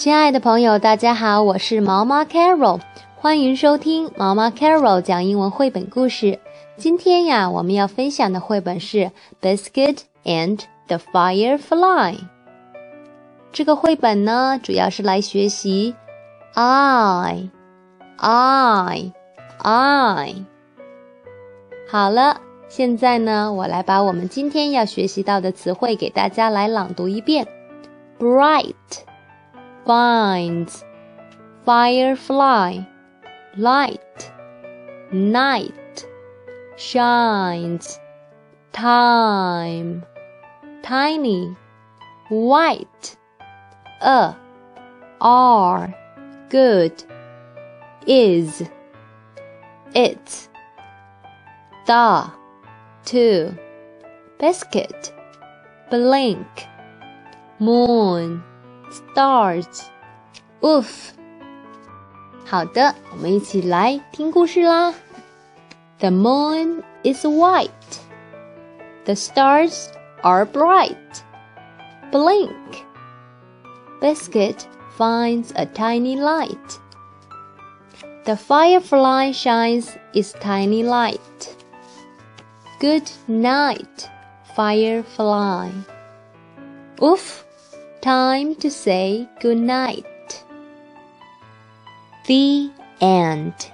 亲爱的朋友，大家好，我是毛毛 Carol，欢迎收听毛毛 Carol 讲英文绘本故事。今天呀，我们要分享的绘本是《Biscuit and the Firefly》。这个绘本呢，主要是来学习 I I I。好了，现在呢，我来把我们今天要学习到的词汇给大家来朗读一遍：bright。Finds, firefly, light, night, shines, time, tiny, white, a, are, good, is, it, the, to, biscuit, blink, moon, Stars, oof. 好的，我们一起来听故事啦。The moon is white. The stars are bright. Blink. Biscuit finds a tiny light. The firefly shines its tiny light. Good night, firefly. Oof. Time to say good night. The end.